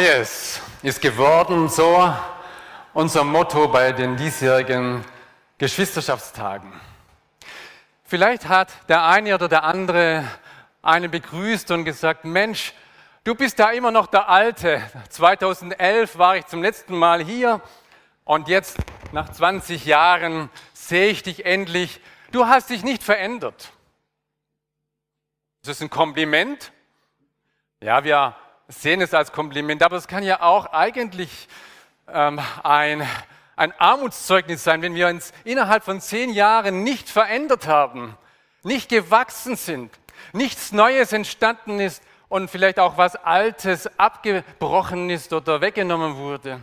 Neues ist geworden, so unser Motto bei den diesjährigen Geschwisterschaftstagen. Vielleicht hat der eine oder der andere einen begrüßt und gesagt, Mensch, du bist da immer noch der Alte. 2011 war ich zum letzten Mal hier und jetzt nach 20 Jahren sehe ich dich endlich. Du hast dich nicht verändert. Ist das ein Kompliment? Ja, wir sehen es als Kompliment, aber es kann ja auch eigentlich ähm, ein, ein Armutszeugnis sein, wenn wir uns innerhalb von zehn Jahren nicht verändert haben, nicht gewachsen sind, nichts Neues entstanden ist und vielleicht auch was Altes abgebrochen ist oder weggenommen wurde.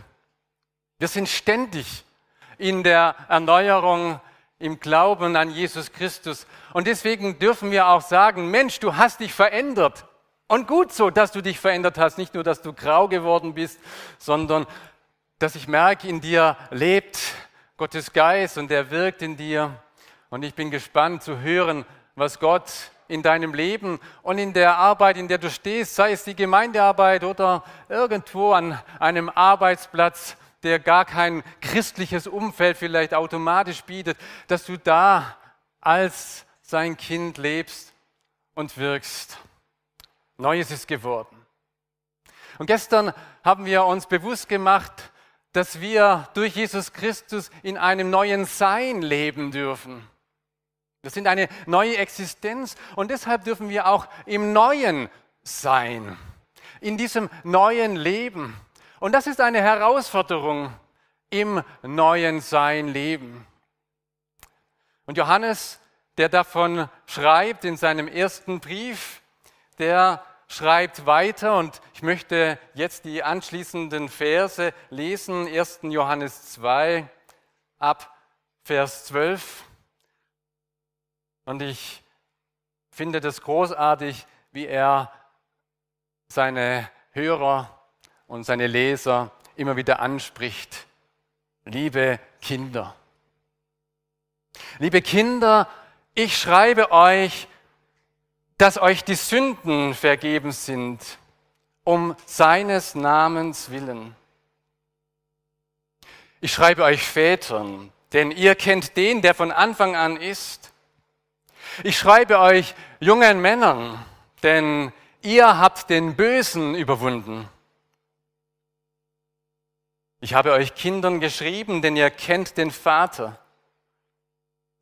Wir sind ständig in der Erneuerung im Glauben an Jesus Christus. Und deswegen dürfen wir auch sagen, Mensch, du hast dich verändert. Und gut so, dass du dich verändert hast. Nicht nur, dass du grau geworden bist, sondern dass ich merke, in dir lebt Gottes Geist und er wirkt in dir. Und ich bin gespannt zu hören, was Gott in deinem Leben und in der Arbeit, in der du stehst, sei es die Gemeindearbeit oder irgendwo an einem Arbeitsplatz, der gar kein christliches Umfeld vielleicht automatisch bietet, dass du da als sein Kind lebst und wirkst. Neues ist geworden. Und gestern haben wir uns bewusst gemacht, dass wir durch Jesus Christus in einem neuen Sein leben dürfen. Wir sind eine neue Existenz und deshalb dürfen wir auch im Neuen sein, in diesem neuen Leben. Und das ist eine Herausforderung im neuen Sein leben. Und Johannes, der davon schreibt in seinem ersten Brief, der schreibt weiter und ich möchte jetzt die anschließenden Verse lesen, 1. Johannes 2 ab Vers 12. Und ich finde das großartig, wie er seine Hörer und seine Leser immer wieder anspricht. Liebe Kinder. Liebe Kinder, ich schreibe euch, dass euch die Sünden vergeben sind, um seines Namens willen. Ich schreibe euch Vätern, denn ihr kennt den, der von Anfang an ist. Ich schreibe euch jungen Männern, denn ihr habt den Bösen überwunden. Ich habe euch Kindern geschrieben, denn ihr kennt den Vater.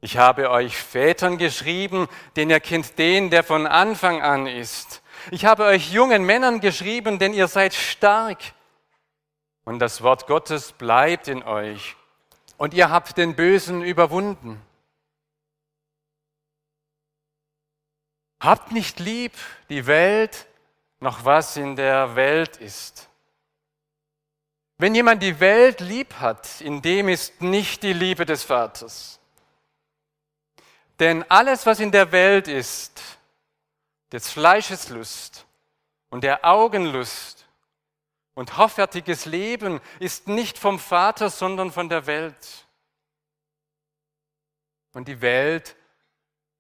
Ich habe euch Vätern geschrieben, denn ihr kennt den, der von Anfang an ist. Ich habe euch jungen Männern geschrieben, denn ihr seid stark. Und das Wort Gottes bleibt in euch. Und ihr habt den Bösen überwunden. Habt nicht lieb die Welt, noch was in der Welt ist. Wenn jemand die Welt lieb hat, in dem ist nicht die Liebe des Vaters. Denn alles, was in der Welt ist, des Fleisches Lust und der Augenlust und hoffärtiges Leben, ist nicht vom Vater, sondern von der Welt. Und die Welt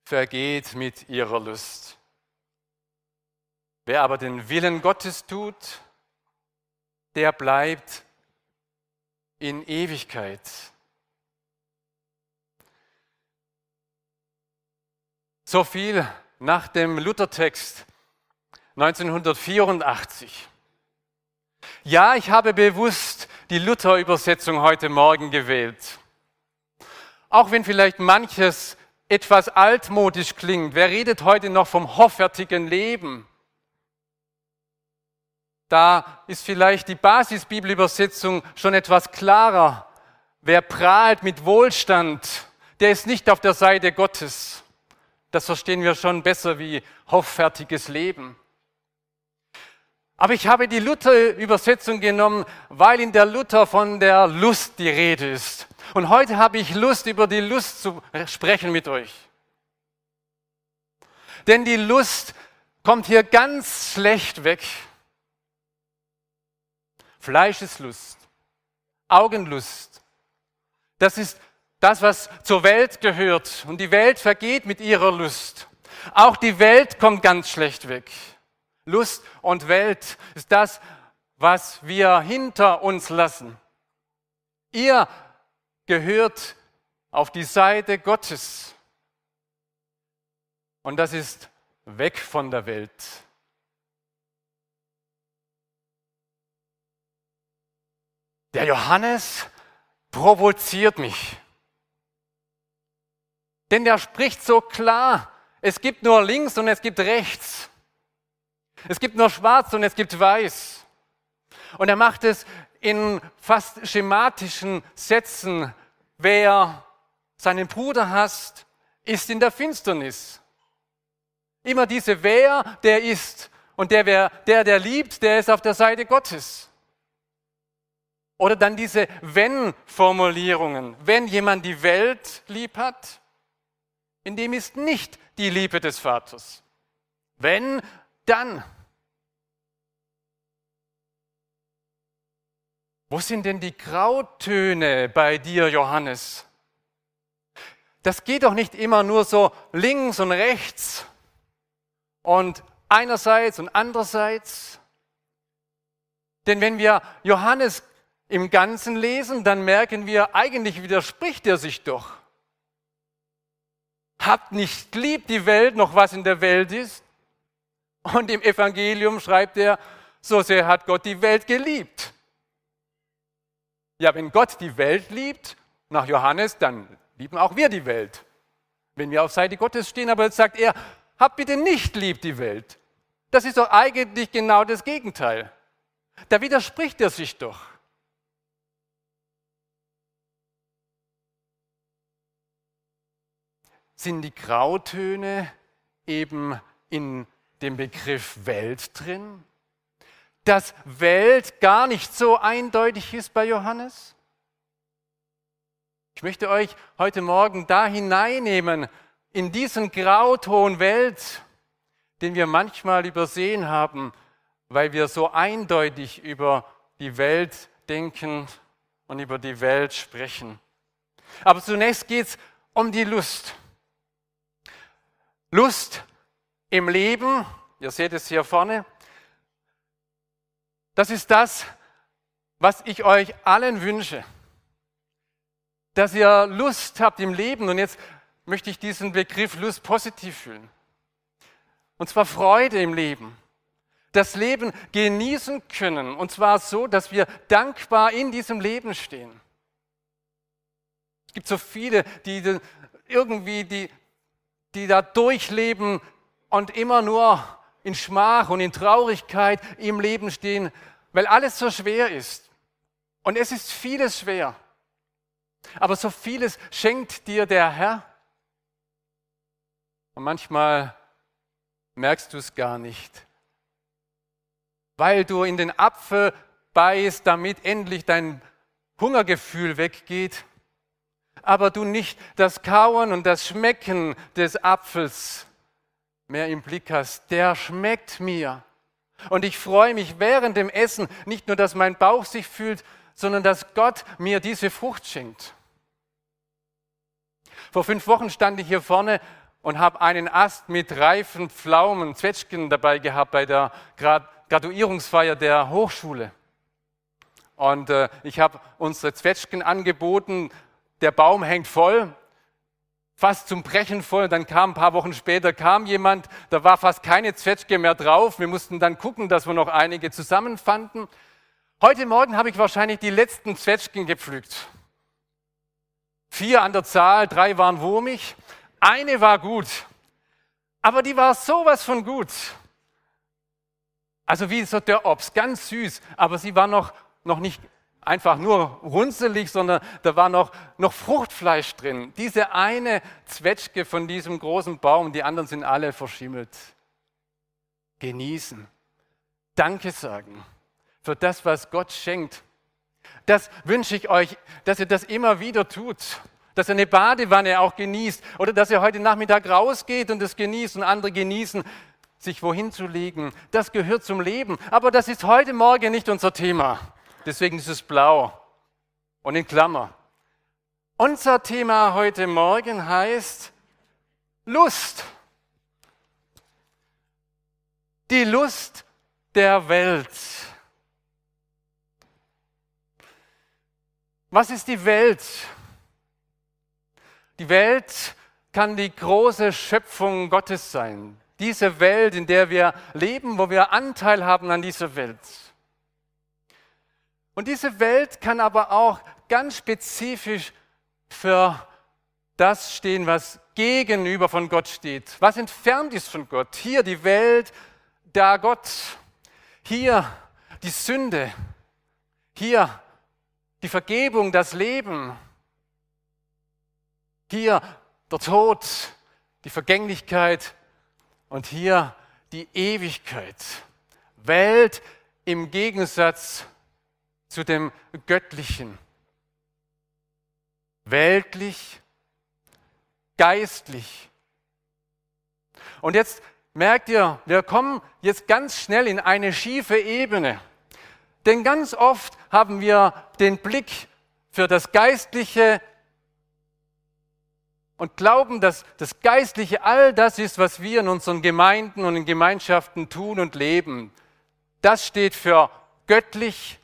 vergeht mit ihrer Lust. Wer aber den Willen Gottes tut, der bleibt in Ewigkeit. So viel nach dem Luthertext 1984. Ja, ich habe bewusst die Luther-Übersetzung heute Morgen gewählt. Auch wenn vielleicht manches etwas altmodisch klingt. Wer redet heute noch vom hoffärtigen Leben? Da ist vielleicht die Basisbibelübersetzung schon etwas klarer. Wer prahlt mit Wohlstand, der ist nicht auf der Seite Gottes. Das verstehen wir schon besser wie hoffärtiges Leben. Aber ich habe die Luther-Übersetzung genommen, weil in der Luther von der Lust die Rede ist. Und heute habe ich Lust, über die Lust zu sprechen mit euch. Denn die Lust kommt hier ganz schlecht weg. Fleischeslust, Augenlust, das ist das, was zur Welt gehört. Und die Welt vergeht mit ihrer Lust. Auch die Welt kommt ganz schlecht weg. Lust und Welt ist das, was wir hinter uns lassen. Ihr gehört auf die Seite Gottes. Und das ist weg von der Welt. Der Johannes provoziert mich. Denn der spricht so klar, es gibt nur links und es gibt rechts. Es gibt nur schwarz und es gibt weiß. Und er macht es in fast schematischen Sätzen. Wer seinen Bruder hasst, ist in der Finsternis. Immer diese Wer, der ist. Und der, wer, der, der liebt, der ist auf der Seite Gottes. Oder dann diese Wenn-Formulierungen. Wenn jemand die Welt lieb hat, in dem ist nicht die Liebe des Vaters. Wenn, dann. Wo sind denn die Grautöne bei dir, Johannes? Das geht doch nicht immer nur so links und rechts und einerseits und andererseits. Denn wenn wir Johannes im Ganzen lesen, dann merken wir, eigentlich widerspricht er sich doch. Habt nicht lieb die Welt noch was in der Welt ist. Und im Evangelium schreibt er, so sehr hat Gott die Welt geliebt. Ja, wenn Gott die Welt liebt, nach Johannes, dann lieben auch wir die Welt. Wenn wir auf Seite Gottes stehen, aber jetzt sagt er, habt bitte nicht lieb die Welt. Das ist doch eigentlich genau das Gegenteil. Da widerspricht er sich doch. Sind die Grautöne eben in dem Begriff Welt drin? dass Welt gar nicht so eindeutig ist bei Johannes? Ich möchte euch heute Morgen da hineinnehmen, in diesen Grauton Welt, den wir manchmal übersehen haben, weil wir so eindeutig über die Welt denken und über die Welt sprechen. Aber zunächst geht es um die Lust. Lust im Leben, ihr seht es hier vorne, das ist das, was ich euch allen wünsche. Dass ihr Lust habt im Leben. Und jetzt möchte ich diesen Begriff Lust positiv fühlen. Und zwar Freude im Leben. Das Leben genießen können. Und zwar so, dass wir dankbar in diesem Leben stehen. Es gibt so viele, die irgendwie, die, die da durchleben und immer nur in Schmach und in Traurigkeit im Leben stehen, weil alles so schwer ist. Und es ist vieles schwer. Aber so vieles schenkt dir der Herr. Und manchmal merkst du es gar nicht, weil du in den Apfel beißt, damit endlich dein Hungergefühl weggeht, aber du nicht das Kauen und das Schmecken des Apfels mehr im Blick hast, der schmeckt mir. Und ich freue mich während dem Essen nicht nur, dass mein Bauch sich fühlt, sondern dass Gott mir diese Frucht schenkt. Vor fünf Wochen stand ich hier vorne und habe einen Ast mit reifen Pflaumen, Zwetschgen dabei gehabt bei der Graduierungsfeier der Hochschule. Und äh, ich habe unsere Zwetschgen angeboten. Der Baum hängt voll fast zum Brechen voll. Dann kam ein paar Wochen später kam jemand, da war fast keine Zwetschge mehr drauf. Wir mussten dann gucken, dass wir noch einige zusammenfanden. Heute Morgen habe ich wahrscheinlich die letzten Zwetschgen gepflückt. Vier an der Zahl, drei waren wurmig. Eine war gut, aber die war sowas von gut. Also wie so der Obst, ganz süß, aber sie war noch, noch nicht einfach nur runzelig, sondern da war noch, noch Fruchtfleisch drin. Diese eine Zwetschge von diesem großen Baum, die anderen sind alle verschimmelt. Genießen. Danke sagen für das, was Gott schenkt. Das wünsche ich euch, dass ihr das immer wieder tut. Dass ihr eine Badewanne auch genießt oder dass ihr heute Nachmittag rausgeht und es genießt und andere genießen, sich wohin zu legen. Das gehört zum Leben. Aber das ist heute Morgen nicht unser Thema. Deswegen ist es blau und in Klammer. Unser Thema heute Morgen heißt Lust. Die Lust der Welt. Was ist die Welt? Die Welt kann die große Schöpfung Gottes sein. Diese Welt, in der wir leben, wo wir Anteil haben an dieser Welt. Und diese Welt kann aber auch ganz spezifisch für das stehen, was gegenüber von Gott steht, was entfernt ist von Gott. Hier die Welt, da Gott. Hier die Sünde. Hier die Vergebung, das Leben. Hier der Tod, die Vergänglichkeit und hier die Ewigkeit. Welt im Gegensatz zu dem Göttlichen. Weltlich, geistlich. Und jetzt merkt ihr, wir kommen jetzt ganz schnell in eine schiefe Ebene. Denn ganz oft haben wir den Blick für das Geistliche und glauben, dass das Geistliche all das ist, was wir in unseren Gemeinden und in Gemeinschaften tun und leben. Das steht für göttlich,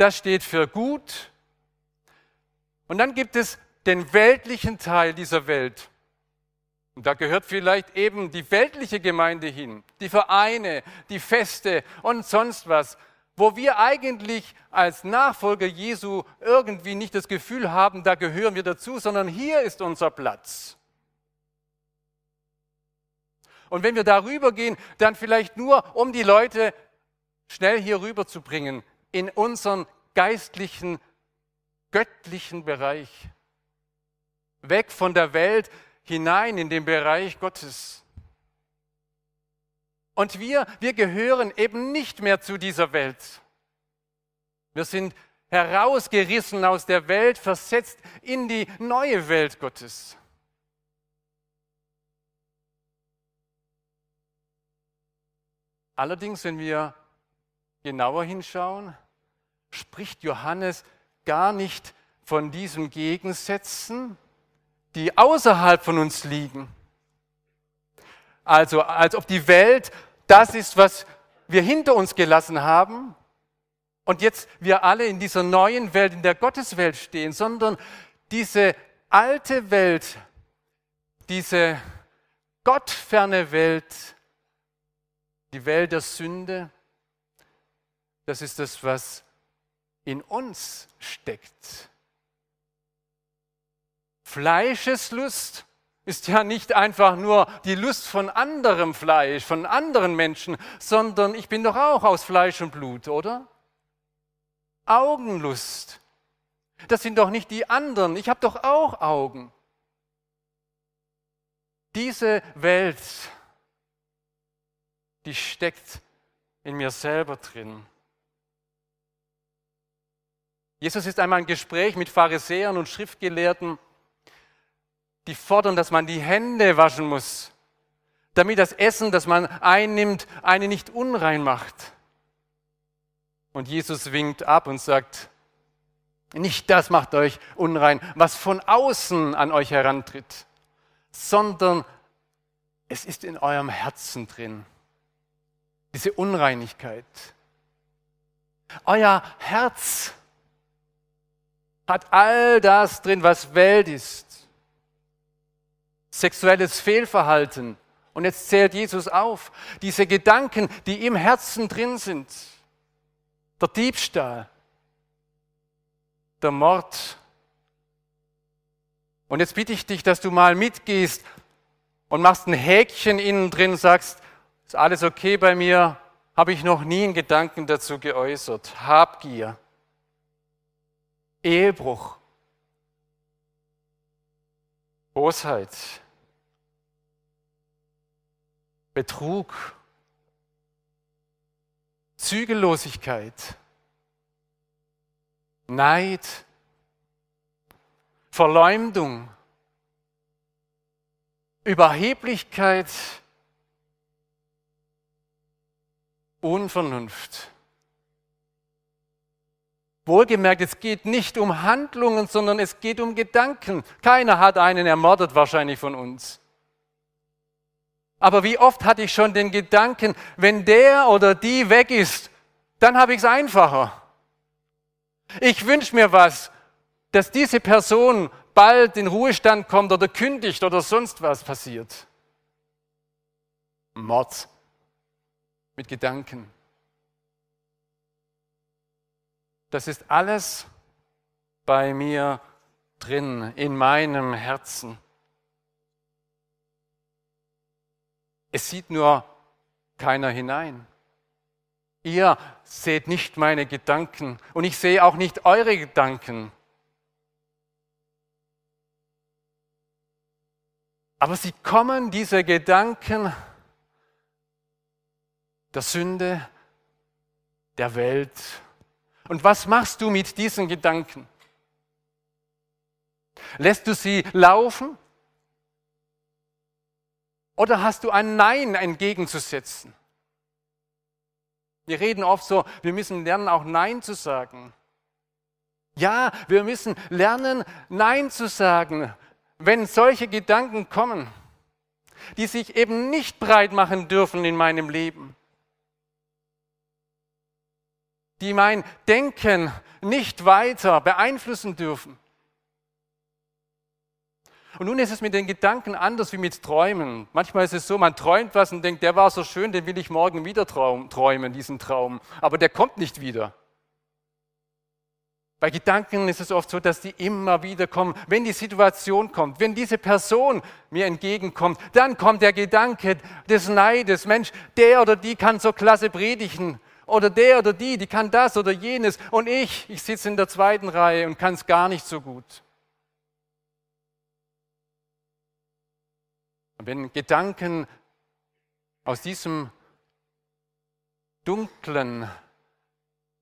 das steht für gut. Und dann gibt es den weltlichen Teil dieser Welt. Und da gehört vielleicht eben die weltliche Gemeinde hin, die Vereine, die Feste und sonst was wo wir eigentlich als Nachfolger Jesu irgendwie nicht das Gefühl haben, da gehören wir dazu, sondern hier ist unser Platz. Und wenn wir darüber gehen, dann vielleicht nur, um die Leute schnell hier rüber zu bringen in unseren geistlichen, göttlichen Bereich. Weg von der Welt hinein in den Bereich Gottes. Und wir, wir gehören eben nicht mehr zu dieser Welt. Wir sind herausgerissen aus der Welt, versetzt in die neue Welt Gottes. Allerdings, wenn wir genauer hinschauen, spricht Johannes gar nicht von diesen Gegensätzen, die außerhalb von uns liegen. Also als ob die Welt das ist, was wir hinter uns gelassen haben und jetzt wir alle in dieser neuen Welt, in der Gotteswelt stehen, sondern diese alte Welt, diese gottferne Welt, die Welt der Sünde, das ist das, was in uns steckt. Fleischeslust ist ja nicht einfach nur die Lust von anderem Fleisch, von anderen Menschen, sondern ich bin doch auch aus Fleisch und Blut, oder? Augenlust. Das sind doch nicht die anderen. Ich habe doch auch Augen. Diese Welt, die steckt in mir selber drin. Jesus ist einmal ein Gespräch mit Pharisäern und Schriftgelehrten die fordern, dass man die Hände waschen muss, damit das Essen, das man einnimmt, eine nicht unrein macht. Und Jesus winkt ab und sagt, nicht das macht euch unrein, was von außen an euch herantritt, sondern es ist in eurem Herzen drin, diese Unreinigkeit. Euer Herz hat all das drin, was Welt ist sexuelles Fehlverhalten. Und jetzt zählt Jesus auf, diese Gedanken, die im Herzen drin sind. Der Diebstahl, der Mord. Und jetzt bitte ich dich, dass du mal mitgehst und machst ein Häkchen innen drin, sagst, ist alles okay bei mir, habe ich noch nie einen Gedanken dazu geäußert. Habgier, Ehebruch, Bosheit, Betrug, Zügellosigkeit, Neid, Verleumdung, Überheblichkeit, Unvernunft. Wohlgemerkt, es geht nicht um Handlungen, sondern es geht um Gedanken. Keiner hat einen ermordet wahrscheinlich von uns. Aber wie oft hatte ich schon den Gedanken, wenn der oder die weg ist, dann habe ich es einfacher. Ich wünsche mir was, dass diese Person bald in Ruhestand kommt oder kündigt oder sonst was passiert. Mord mit Gedanken. Das ist alles bei mir drin, in meinem Herzen. Es sieht nur keiner hinein. Ihr seht nicht meine Gedanken und ich sehe auch nicht eure Gedanken. Aber sie kommen, diese Gedanken der Sünde, der Welt. Und was machst du mit diesen Gedanken? Lässt du sie laufen? Oder hast du ein Nein entgegenzusetzen? Wir reden oft so, wir müssen lernen, auch Nein zu sagen. Ja, wir müssen lernen, Nein zu sagen, wenn solche Gedanken kommen, die sich eben nicht breit machen dürfen in meinem Leben, die mein Denken nicht weiter beeinflussen dürfen. Und nun ist es mit den Gedanken anders wie mit Träumen. Manchmal ist es so, man träumt was und denkt, der war so schön, den will ich morgen wieder träumen, diesen Traum. Aber der kommt nicht wieder. Bei Gedanken ist es oft so, dass die immer wieder kommen. Wenn die Situation kommt, wenn diese Person mir entgegenkommt, dann kommt der Gedanke des Neides. Mensch, der oder die kann so klasse predigen. Oder der oder die, die kann das oder jenes. Und ich, ich sitze in der zweiten Reihe und kann es gar nicht so gut. Und wenn Gedanken aus diesem dunklen,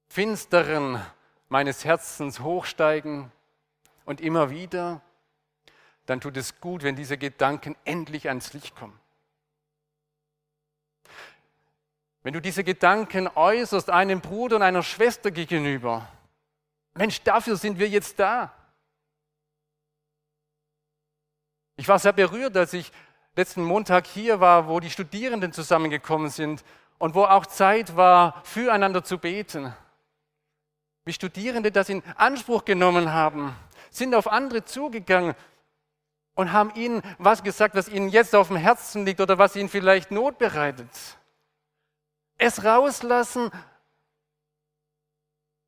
finsteren, meines Herzens hochsteigen und immer wieder, dann tut es gut, wenn diese Gedanken endlich ans Licht kommen. Wenn du diese Gedanken äußerst einem Bruder und einer Schwester gegenüber, Mensch, dafür sind wir jetzt da. Ich war sehr berührt, als ich letzten Montag hier war, wo die Studierenden zusammengekommen sind und wo auch Zeit war, füreinander zu beten wie Studierende das in Anspruch genommen haben, sind auf andere zugegangen und haben ihnen was gesagt, was ihnen jetzt auf dem Herzen liegt oder was ihnen vielleicht Not bereitet. Es rauslassen,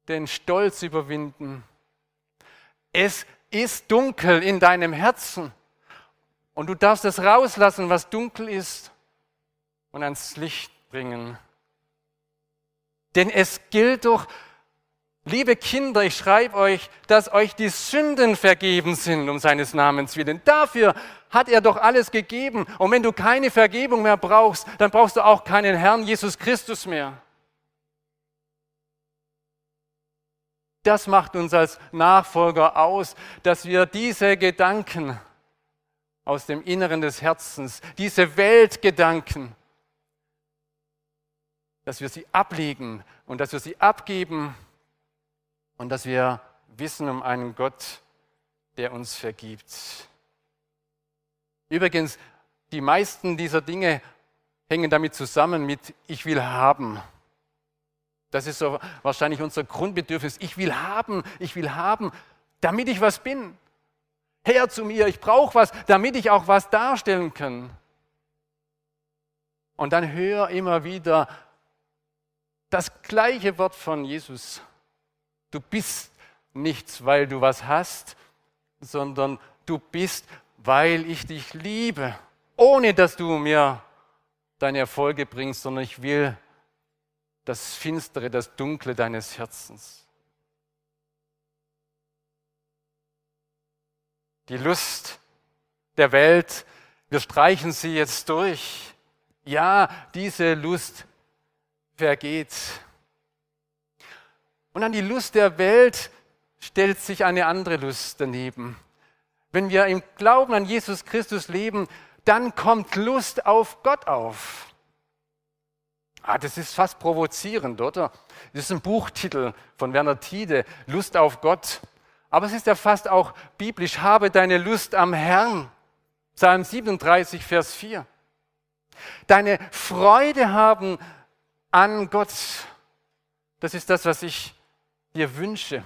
den Stolz überwinden. Es ist dunkel in deinem Herzen und du darfst es rauslassen, was dunkel ist und ans Licht bringen. Denn es gilt doch, Liebe Kinder, ich schreibe euch, dass euch die Sünden vergeben sind um seines Namens willen. Dafür hat er doch alles gegeben. Und wenn du keine Vergebung mehr brauchst, dann brauchst du auch keinen Herrn Jesus Christus mehr. Das macht uns als Nachfolger aus, dass wir diese Gedanken aus dem Inneren des Herzens, diese Weltgedanken, dass wir sie ablegen und dass wir sie abgeben und dass wir wissen um einen Gott, der uns vergibt. Übrigens, die meisten dieser Dinge hängen damit zusammen mit ich will haben. Das ist so wahrscheinlich unser Grundbedürfnis. Ich will haben, ich will haben, damit ich was bin. Her zu mir, ich brauche was, damit ich auch was darstellen kann. Und dann hör immer wieder das gleiche Wort von Jesus. Du bist nichts, weil du was hast, sondern du bist, weil ich dich liebe, ohne dass du mir deine Erfolge bringst, sondern ich will das Finstere, das Dunkle deines Herzens. Die Lust der Welt, wir streichen sie jetzt durch. Ja, diese Lust vergeht. Und an die Lust der Welt stellt sich eine andere Lust daneben. Wenn wir im Glauben an Jesus Christus leben, dann kommt Lust auf Gott auf. Ah, das ist fast provozierend, oder? Das ist ein Buchtitel von Werner Tiede, Lust auf Gott. Aber es ist ja fast auch biblisch, habe deine Lust am Herrn. Psalm 37, Vers 4. Deine Freude haben an Gott. Das ist das, was ich dir wünsche.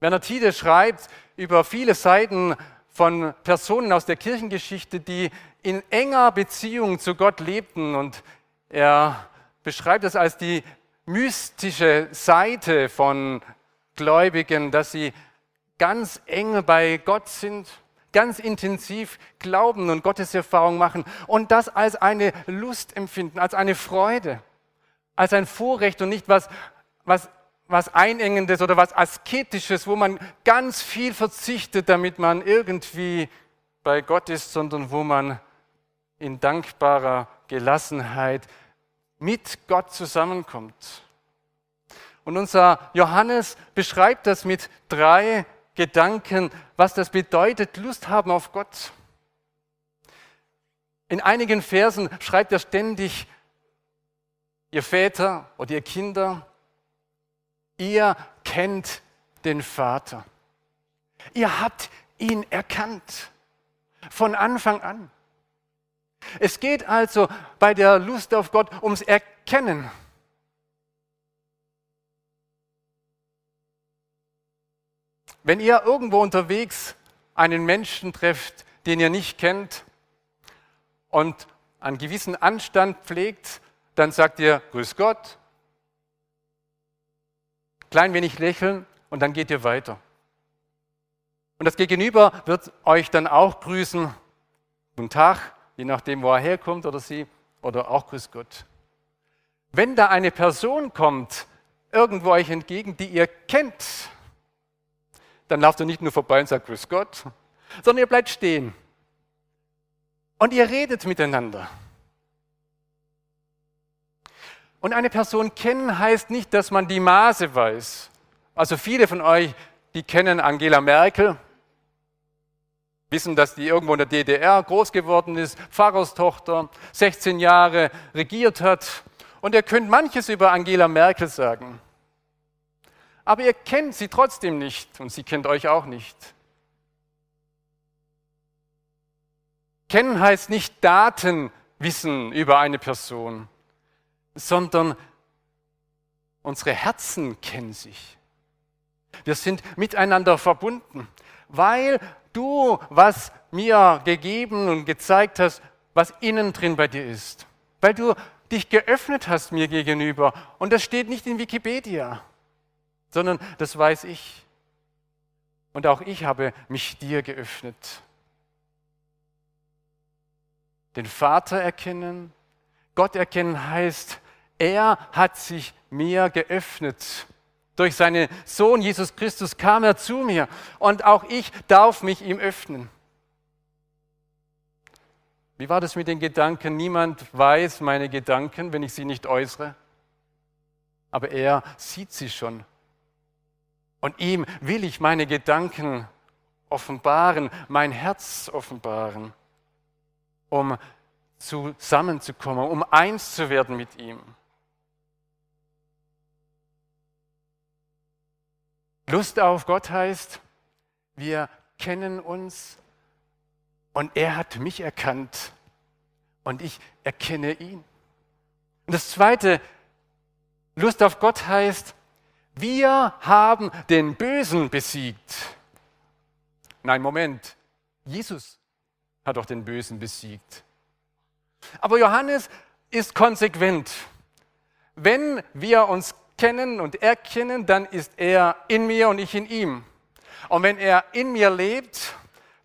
Werner Tiede schreibt über viele Seiten von Personen aus der Kirchengeschichte, die in enger Beziehung zu Gott lebten. Und er beschreibt es als die mystische Seite von Gläubigen, dass sie ganz eng bei Gott sind, ganz intensiv glauben und Gotteserfahrung machen und das als eine Lust empfinden, als eine Freude, als ein Vorrecht und nicht was, was, was Einengendes oder was Asketisches, wo man ganz viel verzichtet, damit man irgendwie bei Gott ist, sondern wo man in dankbarer Gelassenheit mit Gott zusammenkommt. Und unser Johannes beschreibt das mit drei Gedanken, was das bedeutet, Lust haben auf Gott. In einigen Versen schreibt er ständig, ihr Väter oder ihr Kinder, ihr kennt den Vater. Ihr habt ihn erkannt von Anfang an. Es geht also bei der Lust auf Gott ums Erkennen. Wenn ihr irgendwo unterwegs einen Menschen trefft, den ihr nicht kennt und einen gewissen Anstand pflegt, dann sagt ihr Grüß Gott, klein wenig lächeln und dann geht ihr weiter. Und das Gegenüber wird euch dann auch grüßen. Guten Tag, je nachdem, wo er herkommt oder sie, oder auch Grüß Gott. Wenn da eine Person kommt, irgendwo euch entgegen, die ihr kennt, dann lauft ihr nicht nur vorbei und sagt Grüß Gott, sondern ihr bleibt stehen. Und ihr redet miteinander. Und eine Person kennen heißt nicht, dass man die Maße weiß. Also viele von euch, die kennen Angela Merkel, wissen, dass die irgendwo in der DDR groß geworden ist, Pfarrerstochter, 16 Jahre regiert hat. Und ihr könnt manches über Angela Merkel sagen aber ihr kennt sie trotzdem nicht und sie kennt euch auch nicht. Kennen heißt nicht Datenwissen über eine Person, sondern unsere Herzen kennen sich. Wir sind miteinander verbunden, weil du was mir gegeben und gezeigt hast, was innen drin bei dir ist. Weil du dich geöffnet hast mir gegenüber. Und das steht nicht in Wikipedia sondern das weiß ich. Und auch ich habe mich dir geöffnet. Den Vater erkennen, Gott erkennen heißt, er hat sich mir geöffnet. Durch seinen Sohn Jesus Christus kam er zu mir und auch ich darf mich ihm öffnen. Wie war das mit den Gedanken? Niemand weiß meine Gedanken, wenn ich sie nicht äußere. Aber er sieht sie schon und ihm will ich meine Gedanken offenbaren, mein Herz offenbaren, um zusammenzukommen, um eins zu werden mit ihm. Lust auf Gott heißt, wir kennen uns und er hat mich erkannt und ich erkenne ihn. Und das Zweite, Lust auf Gott heißt, wir haben den Bösen besiegt. Nein, Moment. Jesus hat doch den Bösen besiegt. Aber Johannes ist konsequent. Wenn wir uns kennen und erkennen, dann ist er in mir und ich in ihm. Und wenn er in mir lebt,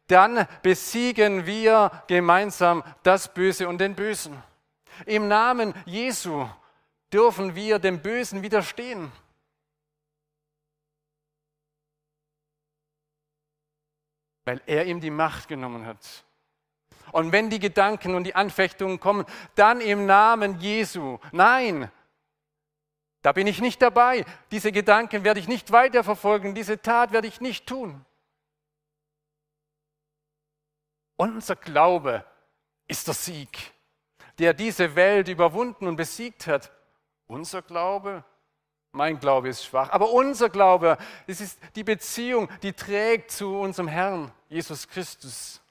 dann besiegen wir gemeinsam das Böse und den Bösen. Im Namen Jesu dürfen wir dem Bösen widerstehen. weil er ihm die Macht genommen hat. Und wenn die Gedanken und die Anfechtungen kommen, dann im Namen Jesu. Nein, Da bin ich nicht dabei. Diese Gedanken werde ich nicht weiterverfolgen. Diese Tat werde ich nicht tun. Unser Glaube ist der Sieg, der diese Welt überwunden und besiegt hat. Unser Glaube, mein Glaube ist schwach, aber unser Glaube, es ist die Beziehung, die trägt zu unserem Herrn, Jesus Christus.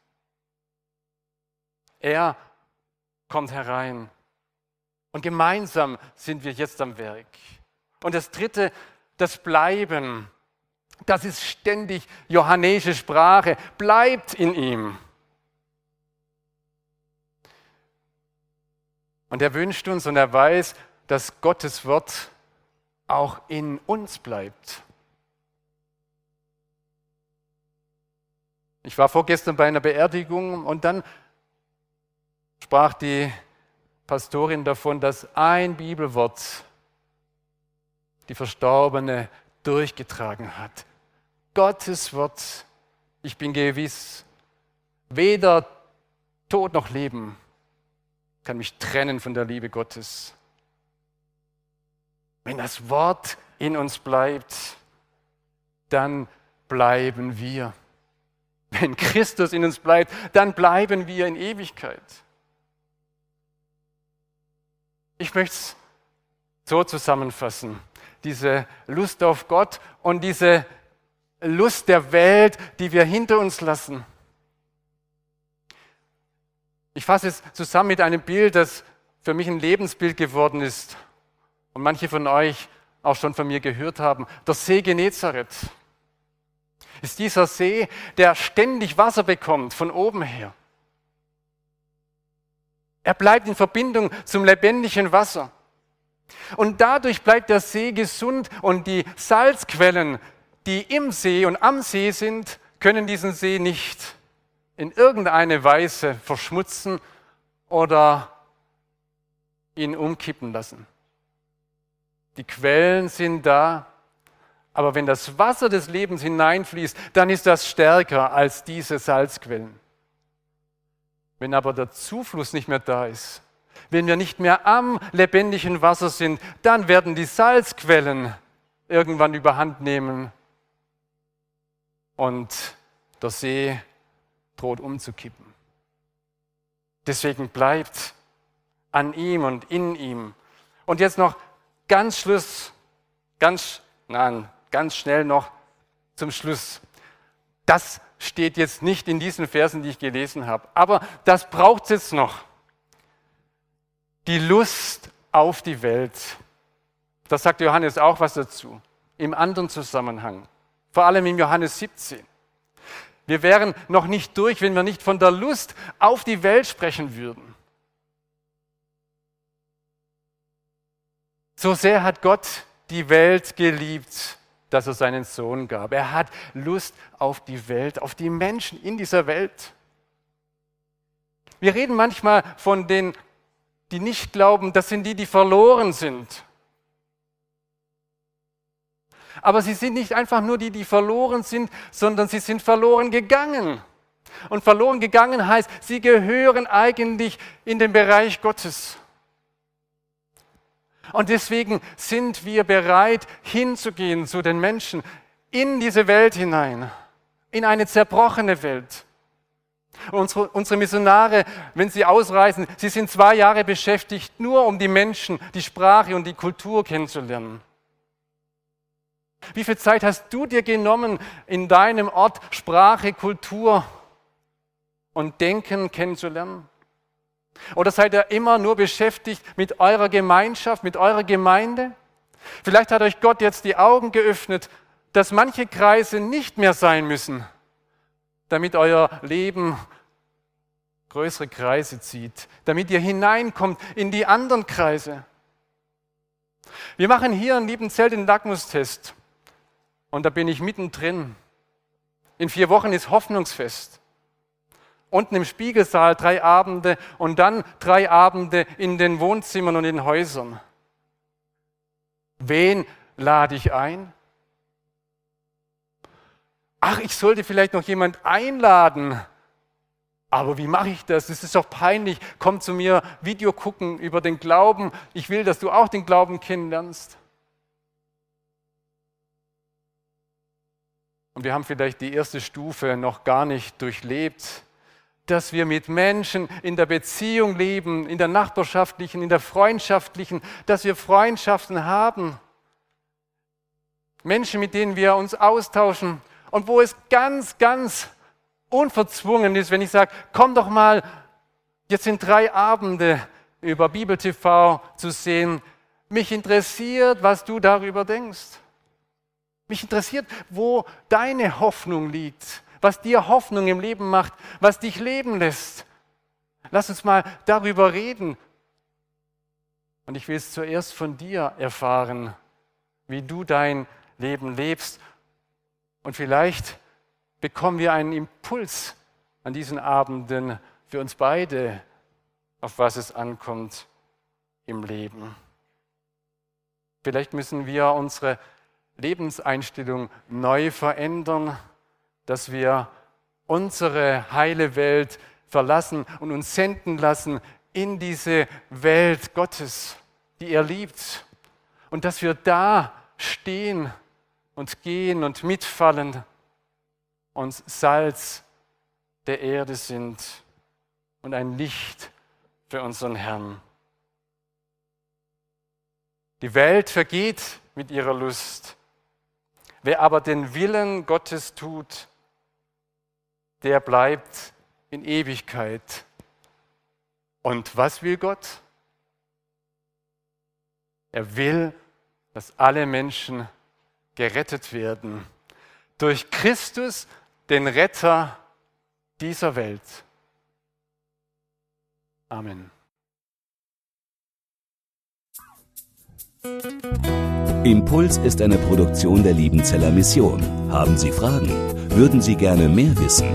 Er kommt herein und gemeinsam sind wir jetzt am Werk. Und das Dritte, das Bleiben, das ist ständig johannäische Sprache, bleibt in ihm. Und er wünscht uns und er weiß, dass Gottes Wort auch in uns bleibt. Ich war vorgestern bei einer Beerdigung und dann sprach die Pastorin davon, dass ein Bibelwort die Verstorbene durchgetragen hat. Gottes Wort, ich bin gewiss, weder Tod noch Leben kann mich trennen von der Liebe Gottes. Wenn das Wort in uns bleibt, dann bleiben wir. Wenn Christus in uns bleibt, dann bleiben wir in Ewigkeit. Ich möchte es so zusammenfassen. Diese Lust auf Gott und diese Lust der Welt, die wir hinter uns lassen. Ich fasse es zusammen mit einem Bild, das für mich ein Lebensbild geworden ist und manche von euch auch schon von mir gehört haben. Der See Genezareth ist dieser See, der ständig Wasser bekommt von oben her. Er bleibt in Verbindung zum lebendigen Wasser. Und dadurch bleibt der See gesund und die Salzquellen, die im See und am See sind, können diesen See nicht in irgendeine Weise verschmutzen oder ihn umkippen lassen. Die Quellen sind da, aber wenn das Wasser des Lebens hineinfließt, dann ist das stärker als diese Salzquellen. Wenn aber der Zufluss nicht mehr da ist, wenn wir nicht mehr am lebendigen Wasser sind, dann werden die Salzquellen irgendwann überhand nehmen und der See droht umzukippen. Deswegen bleibt an ihm und in ihm. Und jetzt noch ganz Schluss, ganz, nein, ganz schnell noch zum Schluss. Das steht jetzt nicht in diesen Versen, die ich gelesen habe, aber das braucht es jetzt noch. Die Lust auf die Welt. Das sagt Johannes auch was dazu, im anderen Zusammenhang, vor allem im Johannes 17. Wir wären noch nicht durch, wenn wir nicht von der Lust auf die Welt sprechen würden. So sehr hat Gott die Welt geliebt, dass er seinen Sohn gab. Er hat Lust auf die Welt, auf die Menschen in dieser Welt. Wir reden manchmal von denen, die nicht glauben, das sind die, die verloren sind. Aber sie sind nicht einfach nur die, die verloren sind, sondern sie sind verloren gegangen. Und verloren gegangen heißt, sie gehören eigentlich in den Bereich Gottes. Und deswegen sind wir bereit, hinzugehen zu den Menschen in diese Welt hinein, in eine zerbrochene Welt. Unsere, unsere, Missionare, wenn sie ausreisen, sie sind zwei Jahre beschäftigt, nur um die Menschen, die Sprache und die Kultur kennenzulernen. Wie viel Zeit hast du dir genommen, in deinem Ort Sprache, Kultur und Denken kennenzulernen? Oder seid ihr immer nur beschäftigt mit eurer Gemeinschaft, mit eurer Gemeinde? Vielleicht hat euch Gott jetzt die Augen geöffnet, dass manche Kreise nicht mehr sein müssen, damit euer Leben größere Kreise zieht, damit ihr hineinkommt in die anderen Kreise. Wir machen hier in Liebenzell den Lackmustest. Und da bin ich mittendrin. In vier Wochen ist Hoffnungsfest unten im Spiegelsaal drei Abende und dann drei Abende in den Wohnzimmern und in den Häusern. Wen lade ich ein? Ach, ich sollte vielleicht noch jemand einladen. Aber wie mache ich das? Das ist doch peinlich. Komm zu mir, Video gucken über den Glauben. Ich will, dass du auch den Glauben kennenlernst. Und wir haben vielleicht die erste Stufe noch gar nicht durchlebt dass wir mit Menschen in der Beziehung leben, in der nachbarschaftlichen, in der freundschaftlichen, dass wir Freundschaften haben. Menschen, mit denen wir uns austauschen und wo es ganz, ganz unverzwungen ist, wenn ich sage, komm doch mal, jetzt sind drei Abende über Bibel TV zu sehen. Mich interessiert, was du darüber denkst. Mich interessiert, wo deine Hoffnung liegt, was dir Hoffnung im Leben macht, was dich leben lässt. Lass uns mal darüber reden. Und ich will es zuerst von dir erfahren, wie du dein Leben lebst. Und vielleicht bekommen wir einen Impuls an diesen Abenden für uns beide, auf was es ankommt im Leben. Vielleicht müssen wir unsere Lebenseinstellung neu verändern dass wir unsere heile Welt verlassen und uns senden lassen in diese Welt Gottes, die er liebt. Und dass wir da stehen und gehen und mitfallen und Salz der Erde sind und ein Licht für unseren Herrn. Die Welt vergeht mit ihrer Lust. Wer aber den Willen Gottes tut, der bleibt in Ewigkeit. Und was will Gott? Er will, dass alle Menschen gerettet werden durch Christus, den Retter dieser Welt. Amen. Impuls ist eine Produktion der Liebenzeller Mission. Haben Sie Fragen? Würden Sie gerne mehr wissen?